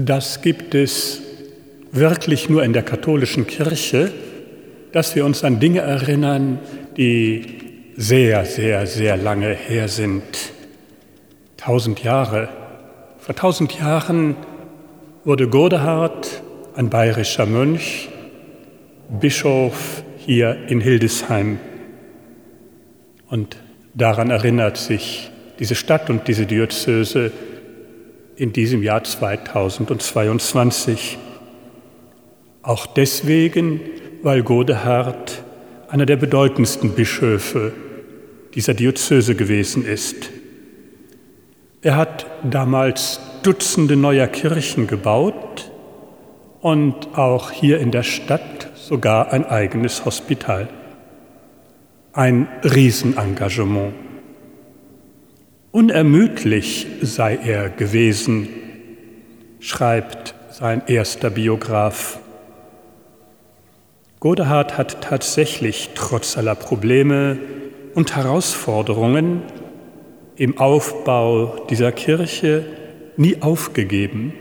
Das gibt es wirklich nur in der katholischen Kirche, dass wir uns an Dinge erinnern, die sehr, sehr, sehr lange her sind. Tausend Jahre. Vor tausend Jahren wurde Godehard, ein bayerischer Mönch, Bischof hier in Hildesheim. Und daran erinnert sich diese Stadt und diese Diözese in diesem Jahr 2022. Auch deswegen, weil Godehard einer der bedeutendsten Bischöfe dieser Diözese gewesen ist. Er hat damals Dutzende neuer Kirchen gebaut und auch hier in der Stadt sogar ein eigenes Hospital. Ein Riesenengagement. Unermüdlich sei er gewesen, schreibt sein erster Biograf. Godehard hat tatsächlich trotz aller Probleme und Herausforderungen im Aufbau dieser Kirche nie aufgegeben.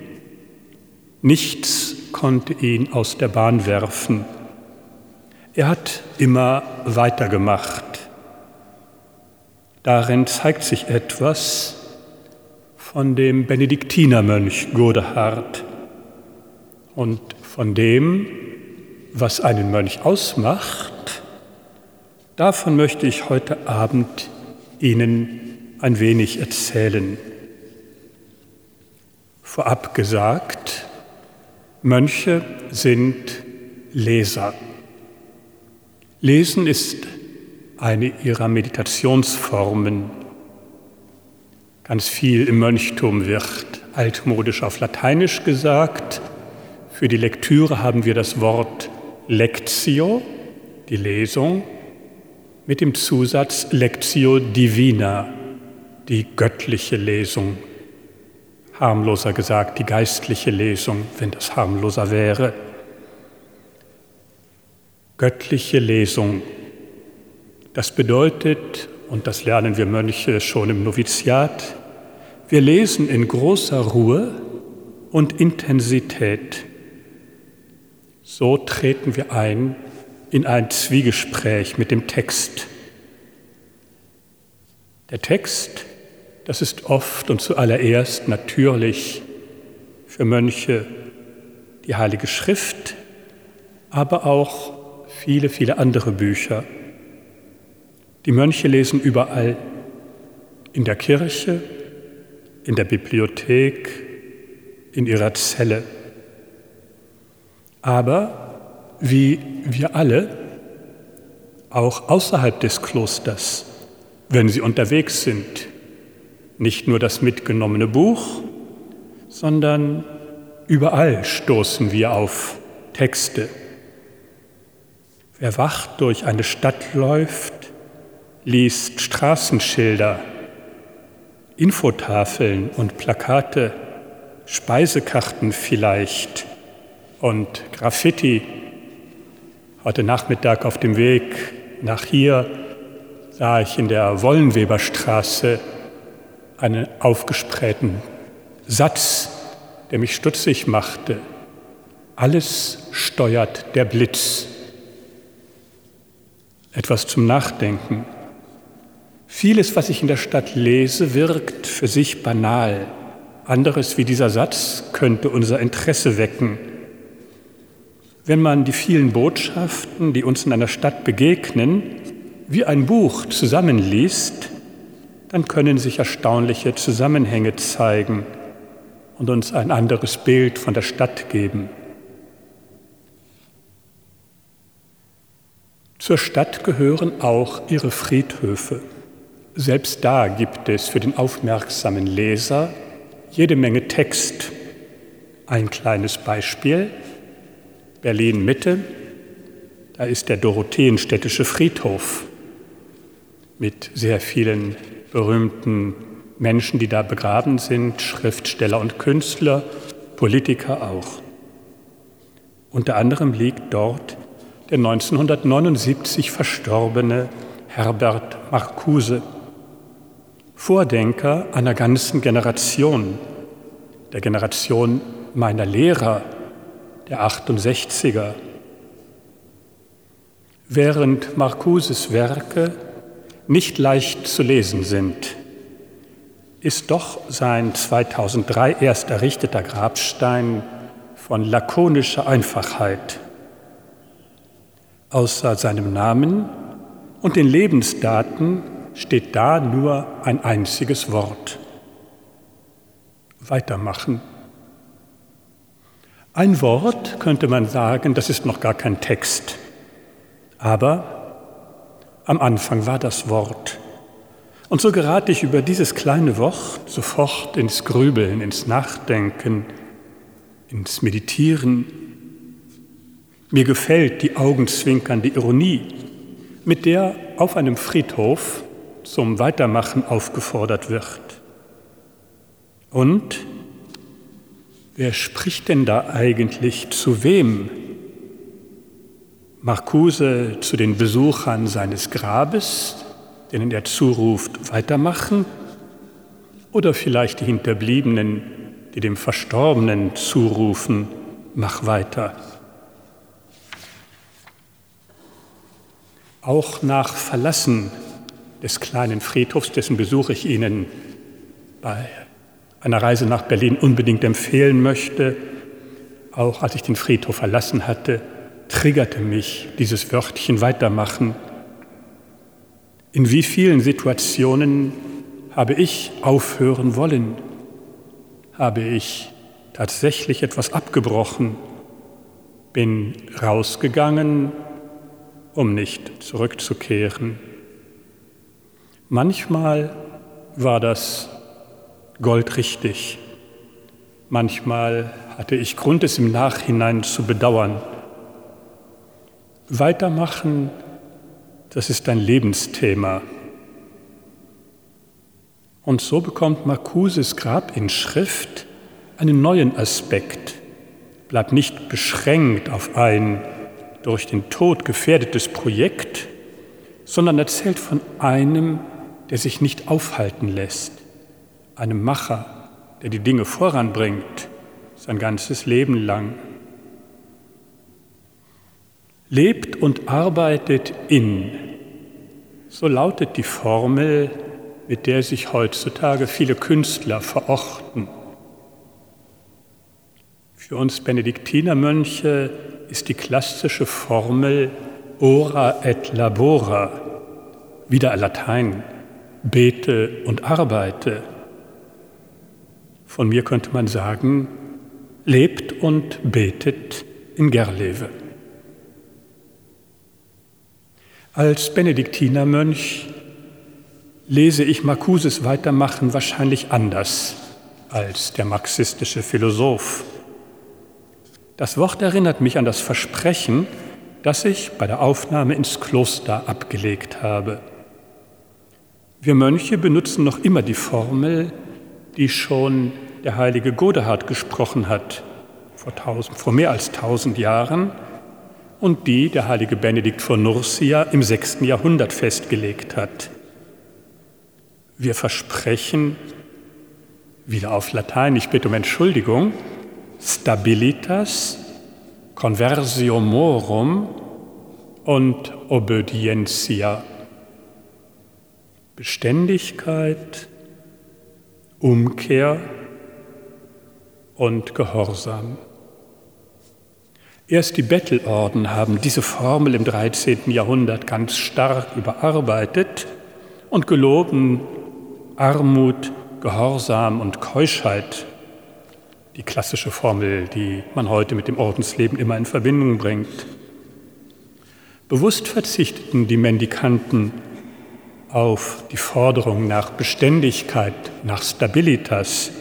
Nichts konnte ihn aus der Bahn werfen. Er hat immer weitergemacht. Darin zeigt sich etwas von dem Benediktinermönch Godehard und von dem, was einen Mönch ausmacht, davon möchte ich heute Abend Ihnen ein wenig erzählen. Vorab gesagt, Mönche sind Leser. Lesen ist eine ihrer Meditationsformen. Ganz viel im Mönchtum wird altmodisch auf Lateinisch gesagt. Für die Lektüre haben wir das Wort Lectio, die Lesung, mit dem Zusatz Lectio Divina, die göttliche Lesung. Harmloser gesagt, die geistliche Lesung, wenn das harmloser wäre. Göttliche Lesung. Das bedeutet, und das lernen wir Mönche schon im Noviziat, wir lesen in großer Ruhe und Intensität so treten wir ein in ein Zwiegespräch mit dem Text. Der Text, das ist oft und zuallererst natürlich für Mönche die Heilige Schrift, aber auch viele, viele andere Bücher. Die Mönche lesen überall, in der Kirche, in der Bibliothek, in ihrer Zelle. Aber wie wir alle, auch außerhalb des Klosters, wenn sie unterwegs sind, nicht nur das mitgenommene Buch, sondern überall stoßen wir auf Texte. Wer wach durch eine Stadt läuft, liest Straßenschilder, Infotafeln und Plakate, Speisekarten vielleicht, und Graffiti. Heute Nachmittag auf dem Weg nach hier sah ich in der Wollenweberstraße einen aufgesprähten Satz, der mich stutzig machte. Alles steuert der Blitz. Etwas zum Nachdenken. Vieles, was ich in der Stadt lese, wirkt für sich banal. Anderes wie dieser Satz könnte unser Interesse wecken. Wenn man die vielen Botschaften, die uns in einer Stadt begegnen, wie ein Buch zusammenliest, dann können sich erstaunliche Zusammenhänge zeigen und uns ein anderes Bild von der Stadt geben. Zur Stadt gehören auch ihre Friedhöfe. Selbst da gibt es für den aufmerksamen Leser jede Menge Text. Ein kleines Beispiel. Berlin Mitte, da ist der Dorotheenstädtische Friedhof mit sehr vielen berühmten Menschen, die da begraben sind, Schriftsteller und Künstler, Politiker auch. Unter anderem liegt dort der 1979 verstorbene Herbert Marcuse, Vordenker einer ganzen Generation, der Generation meiner Lehrer, der 68er. Während Marcuses Werke nicht leicht zu lesen sind, ist doch sein 2003 erst errichteter Grabstein von lakonischer Einfachheit. Außer seinem Namen und den Lebensdaten steht da nur ein einziges Wort. Weitermachen. Ein Wort könnte man sagen, das ist noch gar kein Text. Aber am Anfang war das Wort. Und so gerate ich über dieses kleine Wort sofort ins Grübeln, ins Nachdenken, ins Meditieren. Mir gefällt die augenzwinkernde Ironie, mit der auf einem Friedhof zum Weitermachen aufgefordert wird. Und wer spricht denn da eigentlich zu wem? Marcuse zu den Besuchern seines Grabes, denen er zuruft, weitermachen? Oder vielleicht die Hinterbliebenen, die dem Verstorbenen zurufen, mach weiter? Auch nach Verlassen des kleinen Friedhofs, dessen Besuch ich Ihnen bei einer Reise nach Berlin unbedingt empfehlen möchte, auch als ich den Friedhof verlassen hatte, triggerte mich dieses Wörtchen weitermachen. In wie vielen Situationen habe ich aufhören wollen? Habe ich tatsächlich etwas abgebrochen? Bin rausgegangen, um nicht zurückzukehren? Manchmal war das goldrichtig. Manchmal hatte ich Grund, es im Nachhinein zu bedauern. Weitermachen, das ist ein Lebensthema. Und so bekommt Marcuses Grabinschrift einen neuen Aspekt, bleibt nicht beschränkt auf ein durch den Tod gefährdetes Projekt, sondern erzählt von einem, der sich nicht aufhalten lässt, einem Macher, der die Dinge voranbringt, sein ganzes Leben lang lebt und arbeitet in. So lautet die Formel, mit der sich heutzutage viele Künstler verorten. Für uns Benediktinermönche ist die klassische Formel ora et labora, wieder Latein, bete und arbeite. Von mir könnte man sagen, lebt und betet in Gerlewe. Als Benediktinermönch lese ich Marcuses Weitermachen wahrscheinlich anders als der marxistische Philosoph. Das Wort erinnert mich an das Versprechen, das ich bei der Aufnahme ins Kloster abgelegt habe. Wir Mönche benutzen noch immer die Formel, die schon der heilige Godehard gesprochen hat, vor, tausend, vor mehr als tausend Jahren, und die der heilige Benedikt von Nursia im sechsten Jahrhundert festgelegt hat. Wir versprechen, wieder auf Latein, ich bitte um Entschuldigung, Stabilitas, Conversio morum und Obedientia. Beständigkeit, Umkehr und Gehorsam. Erst die Bettelorden haben diese Formel im 13. Jahrhundert ganz stark überarbeitet und geloben Armut, Gehorsam und Keuschheit, die klassische Formel, die man heute mit dem Ordensleben immer in Verbindung bringt. Bewusst verzichteten die Mendikanten auf die Forderung nach Beständigkeit, nach Stabilitas,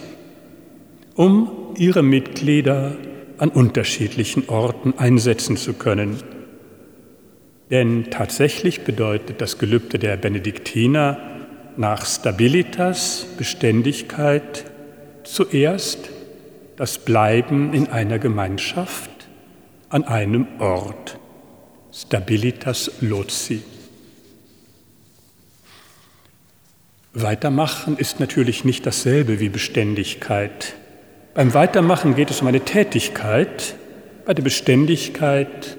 um ihre Mitglieder an unterschiedlichen Orten einsetzen zu können. Denn tatsächlich bedeutet das Gelübde der Benediktiner nach Stabilitas, Beständigkeit, zuerst das Bleiben in einer Gemeinschaft an einem Ort. Stabilitas loci. Weitermachen ist natürlich nicht dasselbe wie Beständigkeit. Beim Weitermachen geht es um eine Tätigkeit, bei der Beständigkeit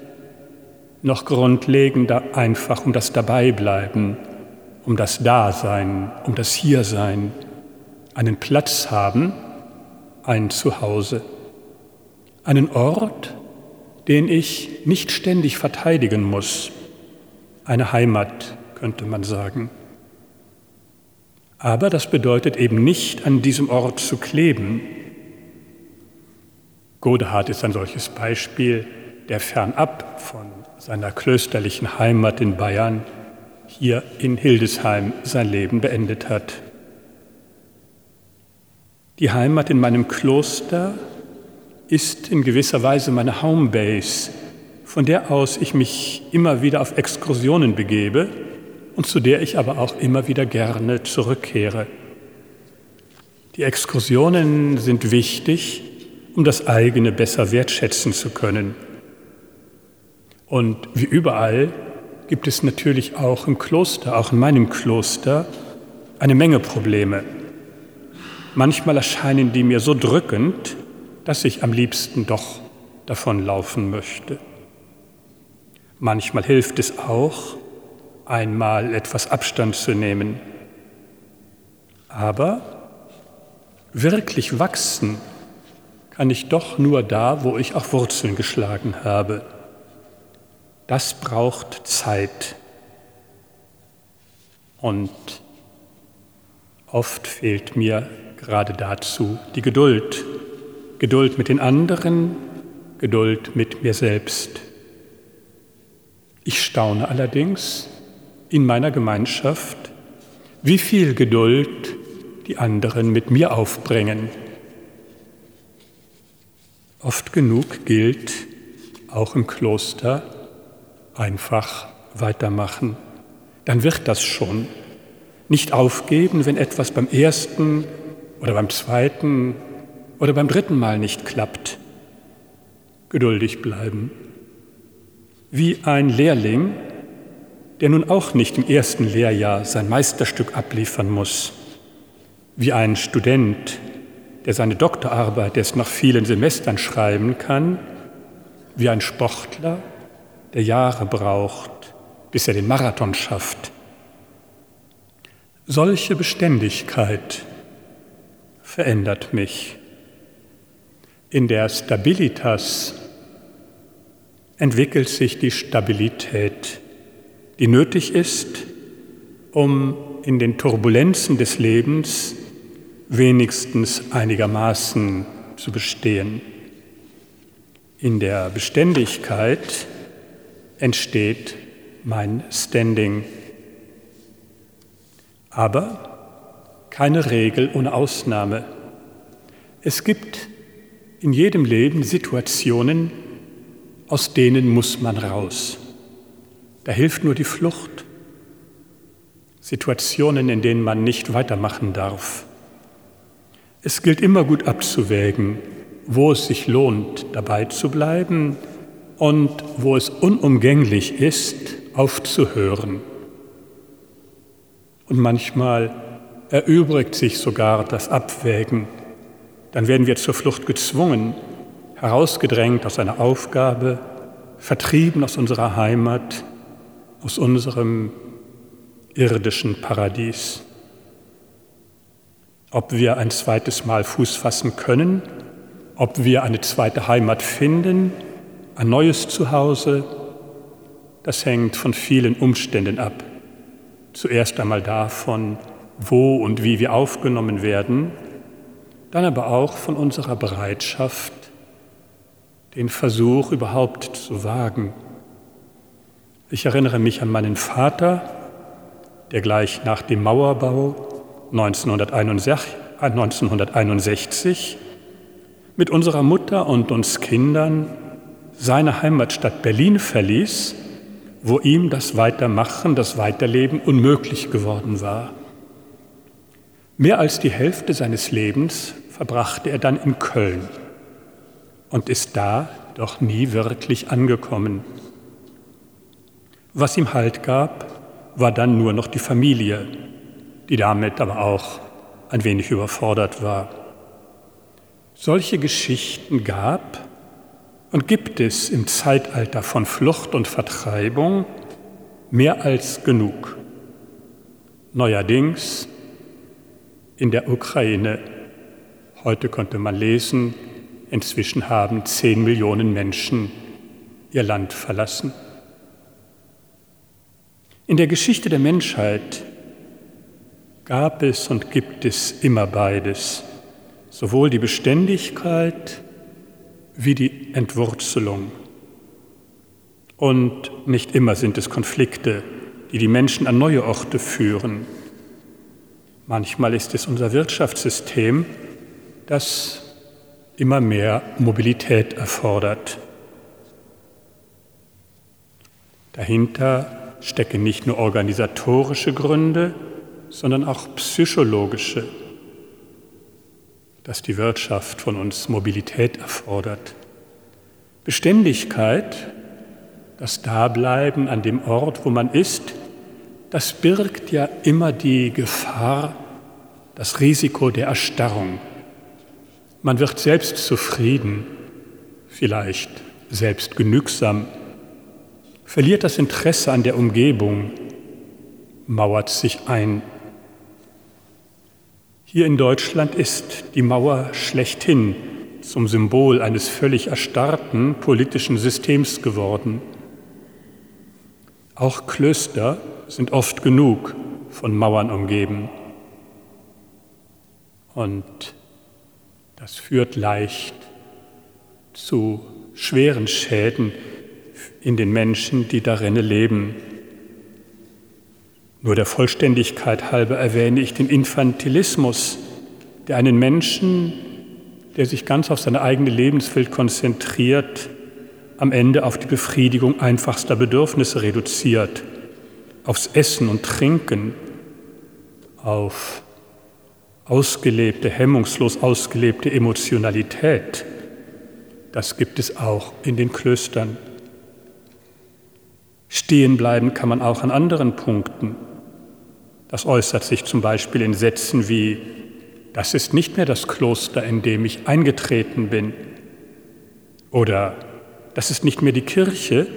noch grundlegender einfach um das Dabeibleiben, um das Dasein, um das Hiersein, einen Platz haben, ein Zuhause, einen Ort, den ich nicht ständig verteidigen muss, eine Heimat, könnte man sagen. Aber das bedeutet eben nicht, an diesem Ort zu kleben. Godehard ist ein solches Beispiel, der fernab von seiner klösterlichen Heimat in Bayern hier in Hildesheim sein Leben beendet hat. Die Heimat in meinem Kloster ist in gewisser Weise meine Homebase, von der aus ich mich immer wieder auf Exkursionen begebe und zu der ich aber auch immer wieder gerne zurückkehre. Die Exkursionen sind wichtig, um das eigene besser wertschätzen zu können. Und wie überall gibt es natürlich auch im Kloster, auch in meinem Kloster, eine Menge Probleme. Manchmal erscheinen die mir so drückend, dass ich am liebsten doch davonlaufen möchte. Manchmal hilft es auch, einmal etwas Abstand zu nehmen. Aber wirklich wachsen kann ich doch nur da, wo ich auch Wurzeln geschlagen habe. Das braucht Zeit. Und oft fehlt mir gerade dazu die Geduld. Geduld mit den anderen, Geduld mit mir selbst. Ich staune allerdings, in meiner Gemeinschaft, wie viel Geduld die anderen mit mir aufbringen. Oft genug gilt, auch im Kloster, einfach weitermachen. Dann wird das schon. Nicht aufgeben, wenn etwas beim ersten oder beim zweiten oder beim dritten Mal nicht klappt. Geduldig bleiben. Wie ein Lehrling, der nun auch nicht im ersten Lehrjahr sein Meisterstück abliefern muss, wie ein Student, der seine Doktorarbeit erst nach vielen Semestern schreiben kann, wie ein Sportler, der Jahre braucht, bis er den Marathon schafft. Solche Beständigkeit verändert mich. In der Stabilitas entwickelt sich die Stabilität die nötig ist, um in den Turbulenzen des Lebens wenigstens einigermaßen zu bestehen. In der Beständigkeit entsteht mein Standing. Aber keine Regel ohne Ausnahme. Es gibt in jedem Leben Situationen, aus denen muss man raus. Da hilft nur die Flucht. Situationen, in denen man nicht weitermachen darf. Es gilt immer gut abzuwägen, wo es sich lohnt, dabei zu bleiben und wo es unumgänglich ist, aufzuhören. Und manchmal erübrigt sich sogar das Abwägen. Dann werden wir zur Flucht gezwungen, herausgedrängt aus einer Aufgabe, vertrieben aus unserer Heimat, aus unserem irdischen Paradies. Ob wir ein zweites Mal Fuß fassen können, ob wir eine zweite Heimat finden, ein neues Zuhause, das hängt von vielen Umständen ab. Zuerst einmal davon, wo und wie wir aufgenommen werden, dann aber auch von unserer Bereitschaft, den Versuch überhaupt zu wagen ich erinnere mich an meinen Vater, der gleich nach dem Mauerbau 1961, mit unserer Mutter und uns Kindern seine Heimatstadt Berlin verließ, wo ihm das Weitermachen, das Weiterleben unmöglich geworden war. Mehr als die Hälfte seines Lebens verbrachte er dann in Köln und ist da doch nie wirklich angekommen. Was ihm Halt gab, war dann nur noch die Familie, die damit aber auch ein wenig überfordert war. Solche Geschichten gab und gibt es im Zeitalter von Flucht und Vertreibung mehr als genug. Neuerdings in der Ukraine. Heute konnte man lesen, inzwischen haben zehn Millionen Menschen ihr Land verlassen. In der Geschichte der Menschheit gab es und gibt es immer beides, sowohl die Beständigkeit wie die Entwurzelung. Und nicht immer sind es Konflikte, die die Menschen an neue Orte führen. Manchmal ist es unser Wirtschaftssystem, das immer mehr Mobilität erfordert. Dahinter stecken nicht nur organisatorische Gründe, sondern auch psychologische, dass die Wirtschaft von uns Mobilität erfordert. Beständigkeit, das Dableiben an dem Ort, wo man ist, das birgt ja immer die Gefahr, das Risiko der Erstarrung. Man wird selbst zufrieden, vielleicht selbst genügsam, verliert das Interesse an der Umgebung, mauert sich ein. Hier in Deutschland ist die Mauer schlechthin zum Symbol eines völlig erstarrten politischen Systems geworden. Auch Klöster sind oft genug von Mauern umgeben. Und das führt leicht zu schweren Schäden in den Menschen, die darin leben. Nur der Vollständigkeit halber erwähne ich den Infantilismus, der einen Menschen, der sich ganz auf seine eigene Lebenswelt konzentriert, am Ende auf die Befriedigung einfachster Bedürfnisse reduziert, aufs Essen und Trinken, auf ausgelebte, hemmungslos ausgelebte Emotionalität. Das gibt es auch in den Klöstern. Stehen bleiben kann man auch an anderen Punkten. Das äußert sich zum Beispiel in Sätzen wie, das ist nicht mehr das Kloster, in dem ich eingetreten bin. Oder das ist nicht mehr die Kirche,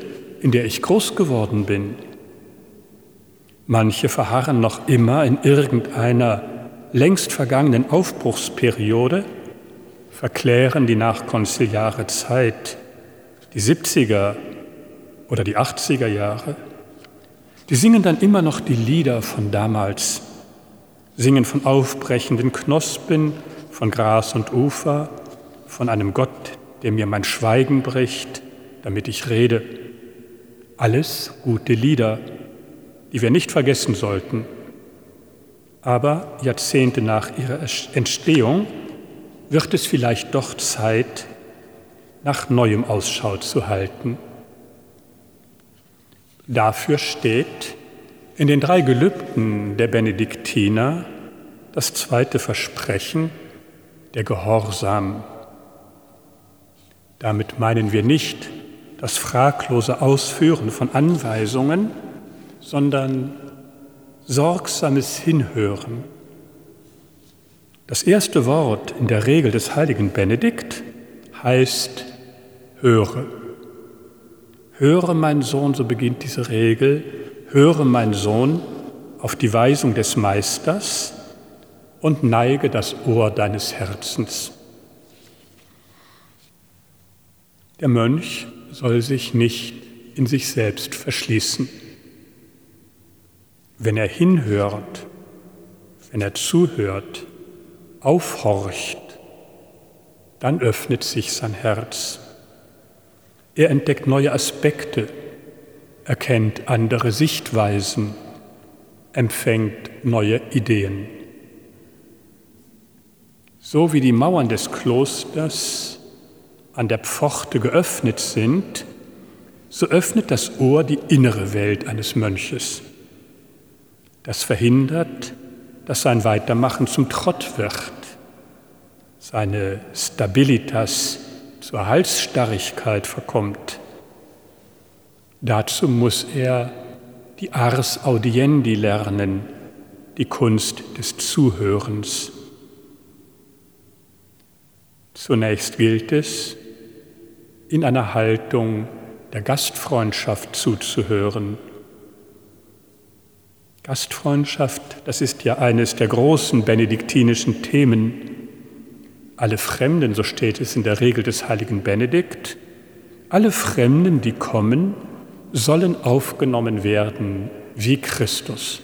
in der ich groß geworden bin. Manche verharren noch immer in irgendeiner längst vergangenen Aufbruchsperiode, verklären die nachkonziliare Zeit, die 70er oder die 80er Jahre. Die singen dann immer noch die Lieder von damals, singen von aufbrechenden Knospen, von Gras und Ufer, von einem Gott, der mir mein Schweigen bricht, damit ich rede. Alles gute Lieder, die wir nicht vergessen sollten. Aber Jahrzehnte nach ihrer Entstehung wird es vielleicht doch Zeit, nach neuem Ausschau zu halten. Dafür steht in den drei Gelübden der Benediktiner das zweite Versprechen, der Gehorsam. Damit meinen wir nicht das fraglose Ausführen von Anweisungen, sondern sorgsames Hinhören. Das erste Wort in der Regel des heiligen Benedikt heißt höre. Höre, mein Sohn, so beginnt diese Regel, höre, mein Sohn, auf die Weisung des Meisters und neige das Ohr deines Herzens. Der Mönch soll sich nicht in sich selbst verschließen. Wenn er hinhört, wenn er zuhört, aufhorcht, dann öffnet sich sein Herz. Er entdeckt neue Aspekte, erkennt andere Sichtweisen, empfängt neue Ideen. So wie die Mauern des Klosters an der Pforte geöffnet sind, so öffnet das Ohr die innere Welt eines Mönches. Das verhindert, dass sein Weitermachen zum Trott wird, seine Stabilitas zur Halsstarrigkeit verkommt. Dazu muss er die Ars Audiendi lernen, die Kunst des Zuhörens. Zunächst gilt es, in einer Haltung der Gastfreundschaft zuzuhören. Gastfreundschaft, das ist ja eines der großen benediktinischen Themen. Alle Fremden, so steht es in der Regel des heiligen Benedikt, alle Fremden, die kommen, sollen aufgenommen werden wie Christus.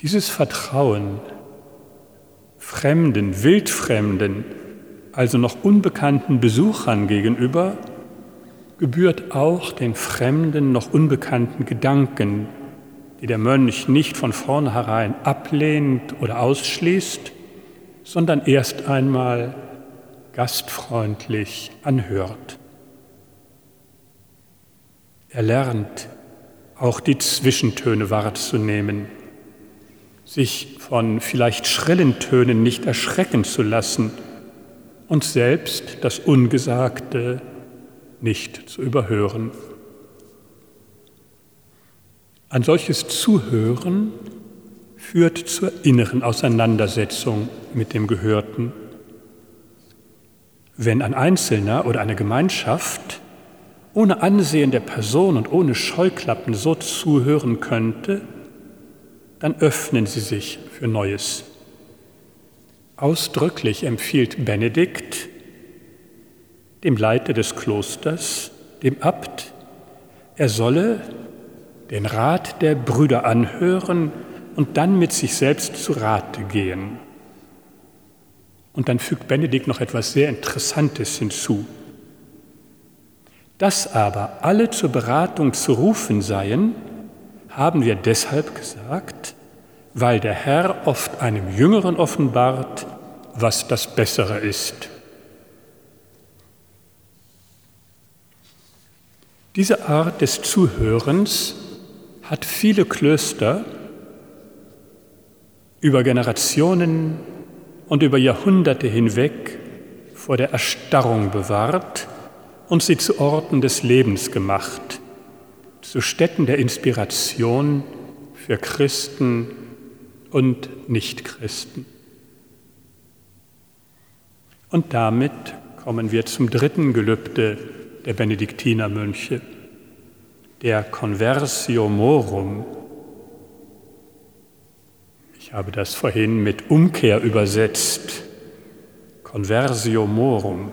Dieses Vertrauen Fremden, Wildfremden, also noch unbekannten Besuchern gegenüber, gebührt auch den fremden, noch unbekannten Gedanken, die der Mönch nicht von vornherein ablehnt oder ausschließt, sondern erst einmal gastfreundlich anhört. Er lernt auch die Zwischentöne wahrzunehmen, sich von vielleicht schrillen Tönen nicht erschrecken zu lassen und selbst das Ungesagte nicht zu überhören. Ein solches Zuhören führt zur inneren Auseinandersetzung mit dem Gehörten. Wenn ein Einzelner oder eine Gemeinschaft ohne Ansehen der Person und ohne Scheuklappen so zuhören könnte, dann öffnen sie sich für Neues. Ausdrücklich empfiehlt Benedikt dem Leiter des Klosters, dem Abt, er solle den Rat der Brüder anhören und dann mit sich selbst zu Rate gehen. Und dann fügt Benedikt noch etwas sehr Interessantes hinzu. Dass aber alle zur Beratung zu rufen seien, haben wir deshalb gesagt, weil der Herr oft einem Jüngeren offenbart, was das Bessere ist. Diese Art des Zuhörens hat viele Klöster über Generationen und über Jahrhunderte hinweg vor der Erstarrung bewahrt und sie zu Orten des Lebens gemacht, zu Stätten der Inspiration für Christen und Nichtchristen. Und damit kommen wir zum dritten Gelübde der Benediktinermönche, der Conversio Morum. Ich habe das vorhin mit Umkehr übersetzt. Conversio Morum.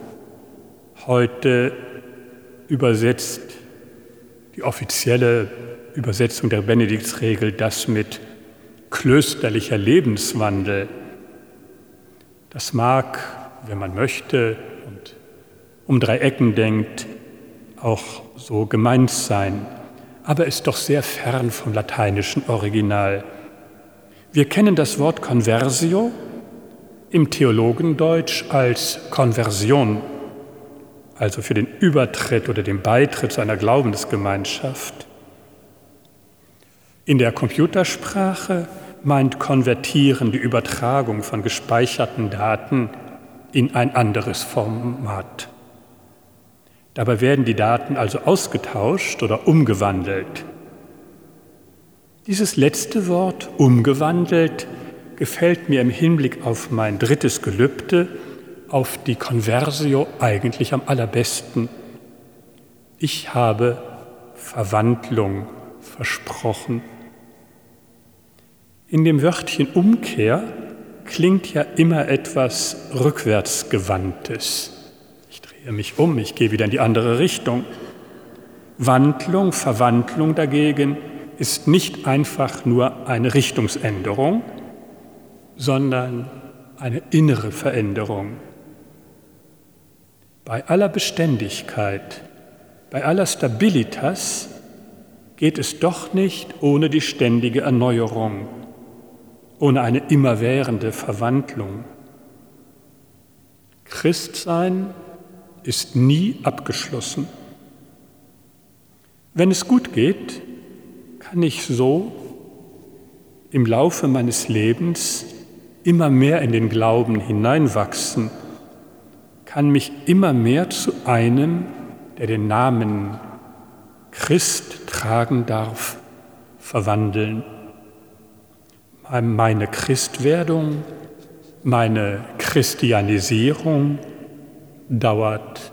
Heute übersetzt die offizielle Übersetzung der Benediktsregel das mit klösterlicher Lebenswandel. Das mag, wenn man möchte und um drei Ecken denkt, auch so gemeint sein, aber ist doch sehr fern vom lateinischen Original. Wir kennen das Wort Conversio im Theologendeutsch als Konversion, also für den Übertritt oder den Beitritt zu einer Glaubensgemeinschaft. In der Computersprache meint konvertieren die Übertragung von gespeicherten Daten in ein anderes Format. Dabei werden die Daten also ausgetauscht oder umgewandelt. Dieses letzte Wort, umgewandelt, gefällt mir im Hinblick auf mein drittes Gelübde, auf die Conversio eigentlich am allerbesten. Ich habe Verwandlung versprochen. In dem Wörtchen Umkehr klingt ja immer etwas Rückwärtsgewandtes mich um, ich gehe wieder in die andere Richtung. Wandlung, Verwandlung dagegen ist nicht einfach nur eine Richtungsänderung, sondern eine innere Veränderung. Bei aller Beständigkeit, bei aller Stabilitas geht es doch nicht ohne die ständige Erneuerung, ohne eine immerwährende Verwandlung. Christsein ist nie abgeschlossen. Wenn es gut geht, kann ich so im Laufe meines Lebens immer mehr in den Glauben hineinwachsen, kann mich immer mehr zu einem, der den Namen Christ tragen darf, verwandeln. Meine Christwerdung Meine Christianisierung dauert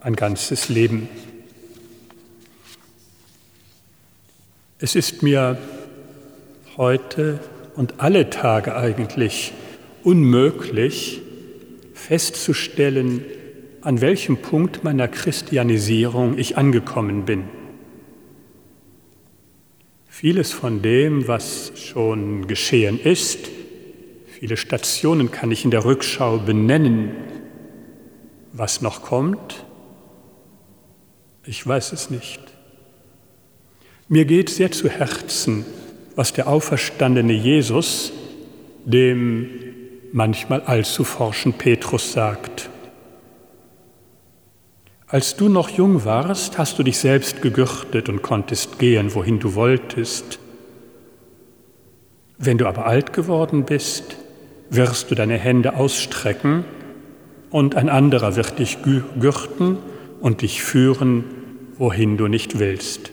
ein ganzes Leben. Es ist mir heute und alle Tage eigentlich unmöglich festzustellen, an welchem Punkt meiner Christianisierung ich angekommen bin. Vieles von dem, was schon geschehen ist, viele Stationen kann ich in der Rückschau benennen. Was noch kommt, ich weiß es nicht. Mir geht sehr zu Herzen, was der auferstandene Jesus dem manchmal allzu forschen Petrus sagt. Als du noch jung warst, hast du dich selbst gegürtet und konntest gehen, wohin du wolltest. Wenn du aber alt geworden bist, wirst du deine Hände ausstrecken und ein anderer wird dich gürten und dich führen, wohin du nicht willst.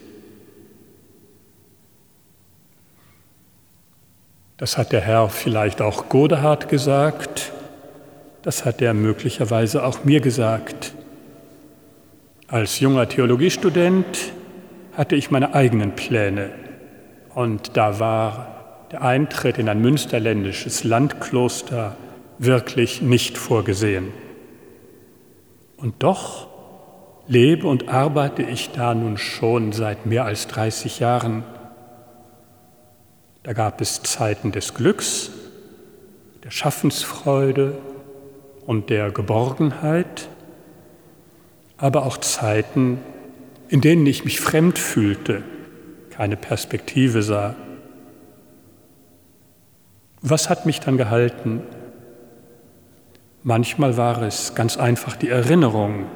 Das hat der Herr vielleicht auch Godehard gesagt, das hat er möglicherweise auch mir gesagt. Als junger Theologiestudent hatte ich meine eigenen Pläne und da war der Eintritt in ein münsterländisches Landkloster wirklich nicht vorgesehen. Und doch lebe und arbeite ich da nun schon seit mehr als 30 Jahren. Da gab es Zeiten des Glücks, der Schaffensfreude und der Geborgenheit aber auch Zeiten, in denen ich mich fremd fühlte, keine Perspektive sah. Was hat mich dann gehalten? Manchmal war es ganz einfach die Erinnerung,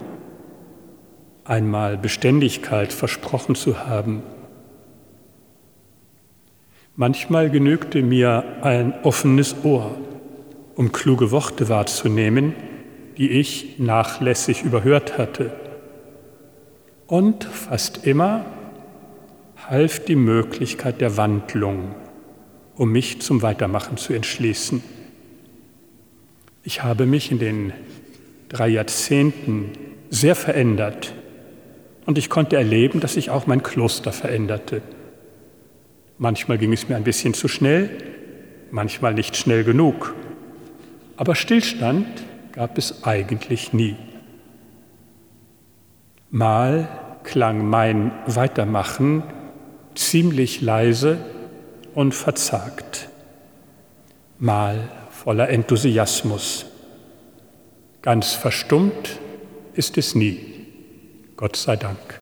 einmal Beständigkeit versprochen zu haben. Manchmal genügte mir ein offenes Ohr, um kluge Worte wahrzunehmen, die ich nachlässig überhört hatte. Und fast immer half die Möglichkeit der Wandlung, um mich zum Weitermachen zu entschließen. Ich habe mich in den drei Jahrzehnten sehr verändert und ich konnte erleben, dass sich auch mein Kloster veränderte. Manchmal ging es mir ein bisschen zu schnell, manchmal nicht schnell genug. Aber Stillstand gab es eigentlich nie. Mal klang mein Weitermachen ziemlich leise und verzagt, mal voller Enthusiasmus. Ganz verstummt ist es nie, Gott sei Dank.